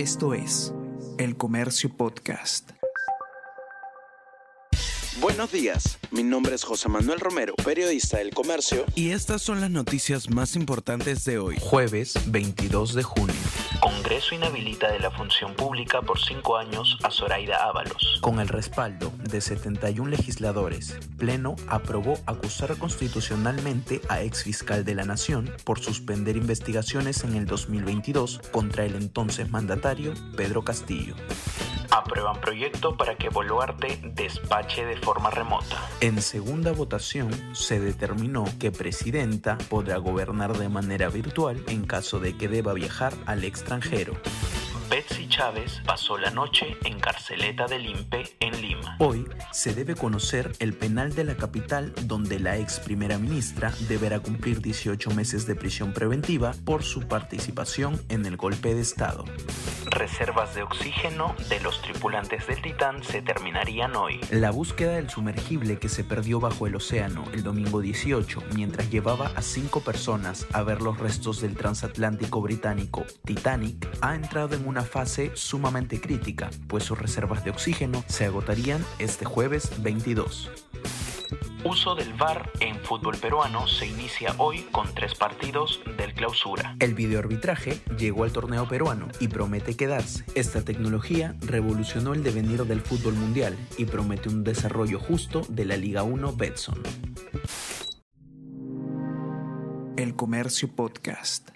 Esto es El Comercio Podcast. Buenos días, mi nombre es José Manuel Romero, periodista del Comercio. Y estas son las noticias más importantes de hoy, jueves 22 de junio. Congreso inhabilita de la función pública por cinco años a Zoraida Ábalos. Con el respaldo de 71 legisladores, Pleno aprobó acusar constitucionalmente a ex fiscal de la Nación por suspender investigaciones en el 2022 contra el entonces mandatario Pedro Castillo. Aprueban proyecto para que Boluarte despache de forma remota. En segunda votación se determinó que Presidenta podrá gobernar de manera virtual en caso de que deba viajar al extranjero. Betsy Chávez pasó la noche en carceleta del INPE en Lima. Hoy se debe conocer el penal de la capital donde la ex primera ministra deberá cumplir 18 meses de prisión preventiva por su participación en el golpe de Estado. Reservas de oxígeno de los tripulantes del Titán se terminarían hoy. La búsqueda del sumergible que se perdió bajo el océano el domingo 18 mientras llevaba a cinco personas a ver los restos del transatlántico británico Titanic ha entrado en una fase sumamente crítica, pues sus reservas de oxígeno se agotarían este jueves 22. Uso del VAR en fútbol peruano se inicia hoy con tres partidos del clausura. El videoarbitraje llegó al torneo peruano y promete quedarse. Esta tecnología revolucionó el devenir del fútbol mundial y promete un desarrollo justo de la Liga 1 Betson. El Comercio Podcast.